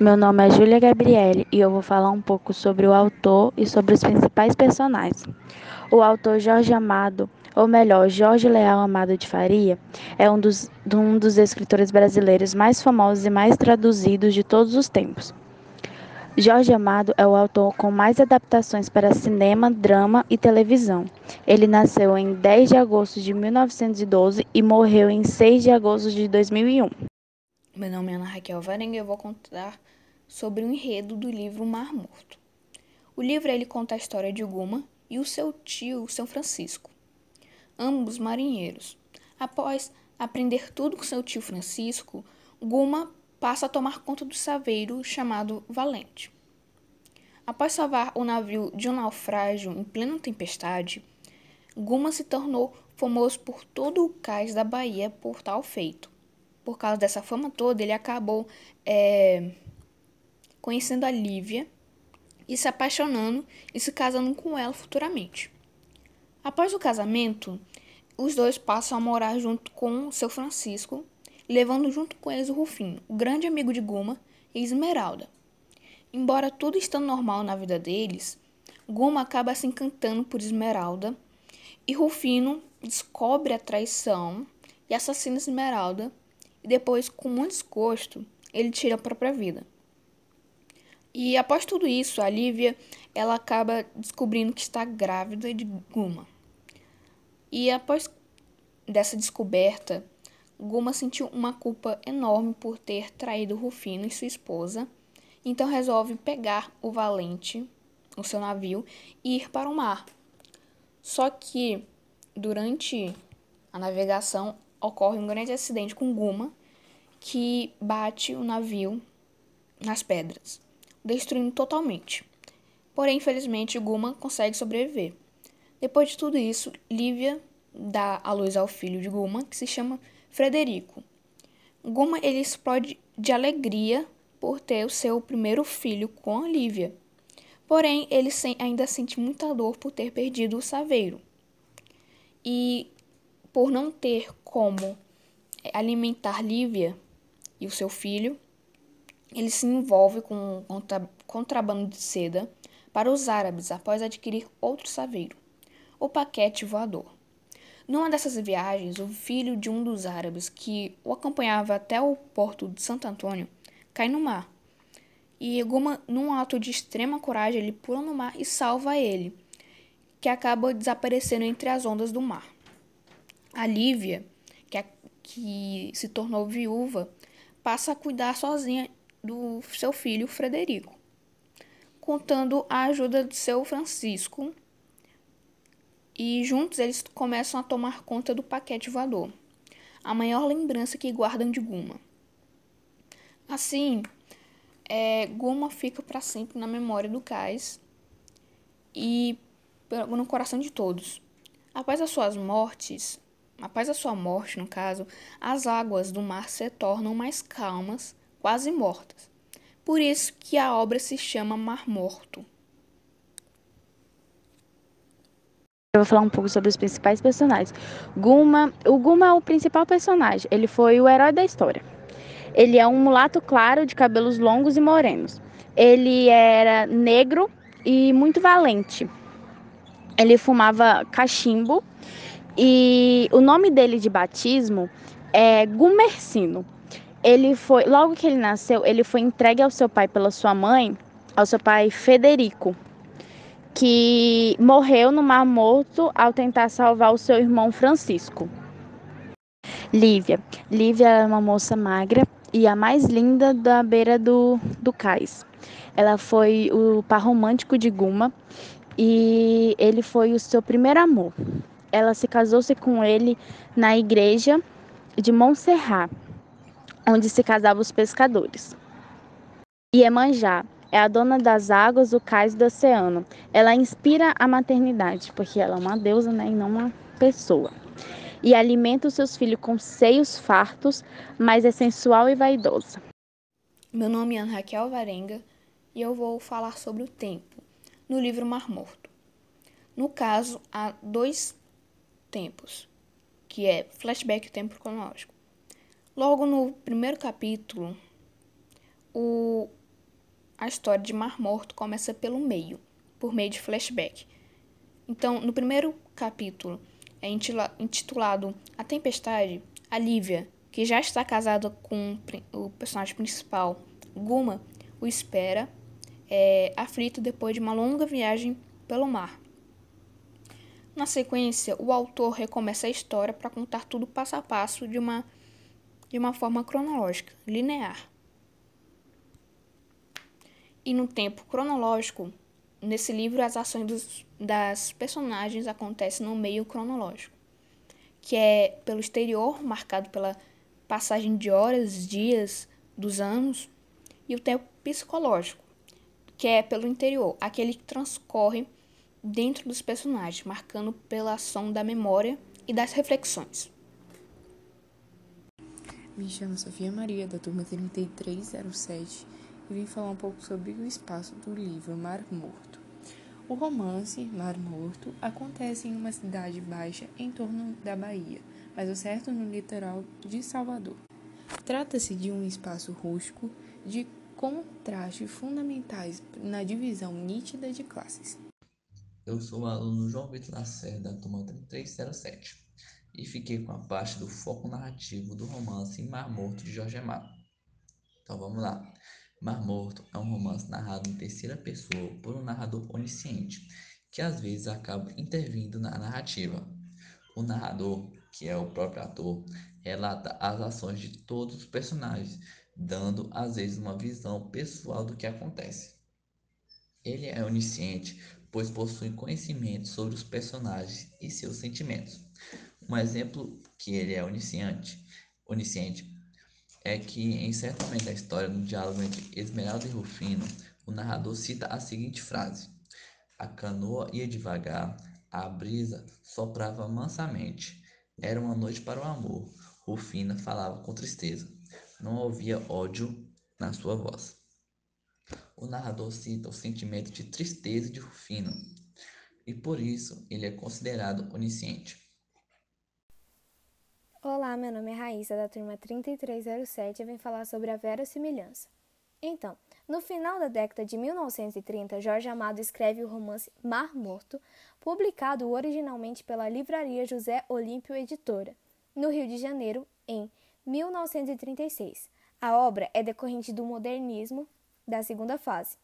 Meu nome é Júlia Gabriele e eu vou falar um pouco sobre o autor e sobre os principais personagens. O autor Jorge Amado, ou melhor, Jorge Leal Amado de Faria, é um dos, um dos escritores brasileiros mais famosos e mais traduzidos de todos os tempos. Jorge Amado é o autor com mais adaptações para cinema, drama e televisão. Ele nasceu em 10 de agosto de 1912 e morreu em 6 de agosto de 2001. Meu nome é Ana Raquel Varenga e eu vou contar sobre o enredo do livro Mar Morto. O livro ele conta a história de Guma e o seu tio, São Francisco, ambos marinheiros. Após aprender tudo com seu tio Francisco, Guma passa a tomar conta do saveiro chamado Valente. Após salvar o navio de um naufrágio em plena tempestade, Guma se tornou famoso por todo o cais da Bahia por tal feito por causa dessa fama toda, ele acabou é, conhecendo a Lívia e se apaixonando e se casando com ela futuramente. Após o casamento, os dois passam a morar junto com seu Francisco, levando junto com eles o Rufino, o grande amigo de Guma, e Esmeralda. Embora tudo estando normal na vida deles, Guma acaba se encantando por Esmeralda e Rufino descobre a traição e assassina Esmeralda e depois, com muito desgosto, ele tira a própria vida. E após tudo isso, a Lívia ela acaba descobrindo que está grávida de Guma. E após dessa descoberta, Guma sentiu uma culpa enorme por ter traído Rufino e sua esposa, então resolve pegar o Valente, o seu navio, e ir para o mar. Só que durante a navegação ocorre um grande acidente com Guma, que bate o navio nas pedras, destruindo totalmente. Porém, infelizmente, Guma consegue sobreviver. Depois de tudo isso, Lívia dá a luz ao filho de Guma, que se chama Frederico. Guma ele explode de alegria por ter o seu primeiro filho com a Lívia. Porém, ele ainda sente muita dor por ter perdido o saveiro. E por não ter como é, alimentar Lívia e o seu filho, ele se envolve com contra, contrabando de seda para os árabes após adquirir outro saveiro, o paquete voador. Numa dessas viagens, o filho de um dos árabes que o acompanhava até o porto de Santo Antônio cai no mar. E Guma, num ato de extrema coragem, ele pula no mar e salva ele, que acaba desaparecendo entre as ondas do mar. A Lívia, que, a, que se tornou viúva, passa a cuidar sozinha do seu filho Frederico, contando a ajuda de seu Francisco. E juntos eles começam a tomar conta do paquete voador, a maior lembrança que guardam de Guma. Assim, é, Guma fica para sempre na memória do cais e no coração de todos. Após as suas mortes, Após a sua morte, no caso, as águas do mar se tornam mais calmas, quase mortas. Por isso que a obra se chama Mar Morto. Eu vou falar um pouco sobre os principais personagens. Guma, o Guma é o principal personagem. Ele foi o herói da história. Ele é um mulato claro de cabelos longos e morenos. Ele era negro e muito valente. Ele fumava cachimbo e o nome dele de batismo é Gumercino. Ele foi, logo que ele nasceu, ele foi entregue ao seu pai pela sua mãe, ao seu pai Federico, que morreu no Mar Morto ao tentar salvar o seu irmão Francisco. Lívia. Lívia era uma moça magra e a mais linda da beira do, do cais. Ela foi o par romântico de Guma e ele foi o seu primeiro amor ela se casou-se com ele na igreja de Montserrat, onde se casavam os pescadores. Iemanjá é a dona das águas, do cais do oceano. Ela inspira a maternidade, porque ela é uma deusa né, e não uma pessoa. E alimenta os seus filhos com seios fartos, mas é sensual e vaidosa. Meu nome é Ana Raquel Varenga e eu vou falar sobre o tempo no livro Mar Morto. No caso, há dois tempos, que é flashback tempo cronológico. Logo no primeiro capítulo, o a história de Mar Morto começa pelo meio, por meio de flashback. Então, no primeiro capítulo, é intitulado A Tempestade, a Lívia, que já está casada com o personagem principal, Guma, o espera, é, aflito depois de uma longa viagem pelo mar. Na sequência, o autor recomeça a história para contar tudo passo a passo de uma, de uma forma cronológica, linear. E no tempo cronológico, nesse livro as ações dos, das personagens acontecem no meio cronológico, que é pelo exterior, marcado pela passagem de horas, dias, dos anos, e o tempo psicológico, que é pelo interior, aquele que transcorre dentro dos personagens, marcando pela ação da memória e das reflexões. Me chamo Sofia Maria, da turma 3307, e vim falar um pouco sobre o espaço do livro Mar Morto. O romance Mar Morto acontece em uma cidade baixa em torno da Bahia, mas o certo no litoral de Salvador. Trata-se de um espaço rústico de contrastes fundamentais na divisão nítida de classes. Eu sou o aluno João Vitor Lacerda, da turma 3307, e fiquei com a parte do foco narrativo do romance Mar Morto de Jorge Amado. Então vamos lá. Mar Morto é um romance narrado em terceira pessoa por um narrador onisciente, que às vezes acaba intervindo na narrativa. O narrador que é o próprio ator, relata as ações de todos os personagens, dando às vezes uma visão pessoal do que acontece. Ele é onisciente, pois possui conhecimento sobre os personagens e seus sentimentos. Um exemplo que ele é onisciente, onisciente é que em certo momento da história, no diálogo entre Esmeralda e Rufino, o narrador cita a seguinte frase: A canoa ia devagar, a brisa soprava mansamente, era uma noite para o amor. Rufina falava com tristeza. Não havia ódio na sua voz. O narrador cita o sentimento de tristeza de Rufino, e por isso ele é considerado onisciente. Olá, meu nome é Raíssa, da turma 3307, e vim falar sobre a verossimilhança. Então, no final da década de 1930, Jorge Amado escreve o romance Mar Morto, publicado originalmente pela Livraria José Olímpio Editora, no Rio de Janeiro, em 1936. A obra é decorrente do modernismo da segunda fase.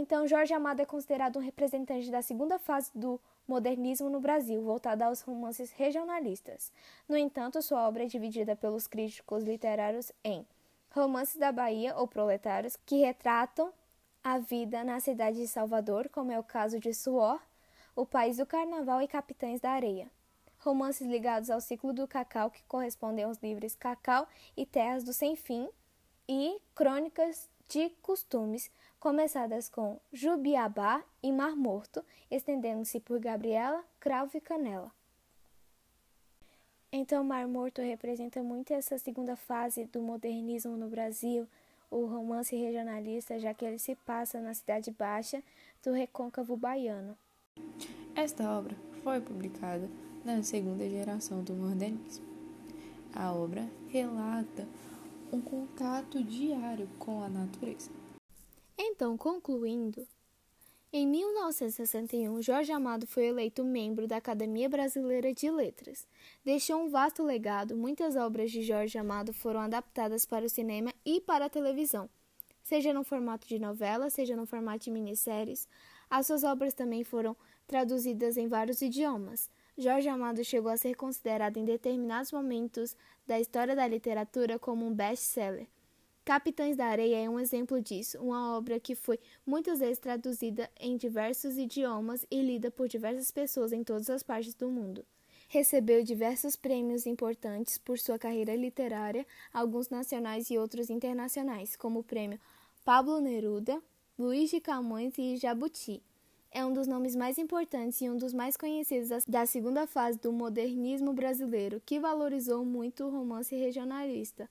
Então, Jorge Amado é considerado um representante da segunda fase do modernismo no Brasil, voltada aos romances regionalistas. No entanto, sua obra é dividida pelos críticos literários em romances da Bahia ou proletários que retratam a vida na cidade de Salvador, como é o caso de Suor, O País do Carnaval e Capitães da Areia. Romances ligados ao ciclo do cacau, que correspondem aos livros Cacau e Terras do Sem Fim, e crônicas de costumes, começadas com Jubiabá e Mar Morto, estendendo-se por Gabriela, Cravo e Canela. Então, Mar Morto representa muito essa segunda fase do modernismo no Brasil, o romance regionalista, já que ele se passa na Cidade Baixa do recôncavo baiano. Esta obra foi publicada na segunda geração do modernismo. A obra relata um contato diário com a natureza. Então, concluindo, em 1961, Jorge Amado foi eleito membro da Academia Brasileira de Letras. Deixou um vasto legado, muitas obras de Jorge Amado foram adaptadas para o cinema e para a televisão, seja no formato de novela, seja no formato de minisséries. As suas obras também foram traduzidas em vários idiomas. Jorge Amado chegou a ser considerado em determinados momentos da história da literatura como um best-seller. Capitães da Areia é um exemplo disso, uma obra que foi muitas vezes traduzida em diversos idiomas e lida por diversas pessoas em todas as partes do mundo. Recebeu diversos prêmios importantes por sua carreira literária, alguns nacionais e outros internacionais, como o prêmio Pablo Neruda, Luiz de Camões e Jabuti. É um dos nomes mais importantes e um dos mais conhecidos da segunda fase do modernismo brasileiro, que valorizou muito o romance regionalista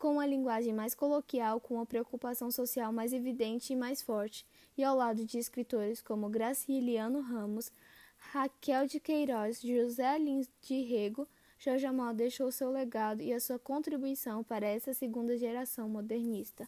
com uma linguagem mais coloquial, com uma preocupação social mais evidente e mais forte, e ao lado de escritores como Graciliano Ramos, Raquel de Queiroz, José Lins de Rego, Jorge Amado deixou seu legado e a sua contribuição para essa segunda geração modernista.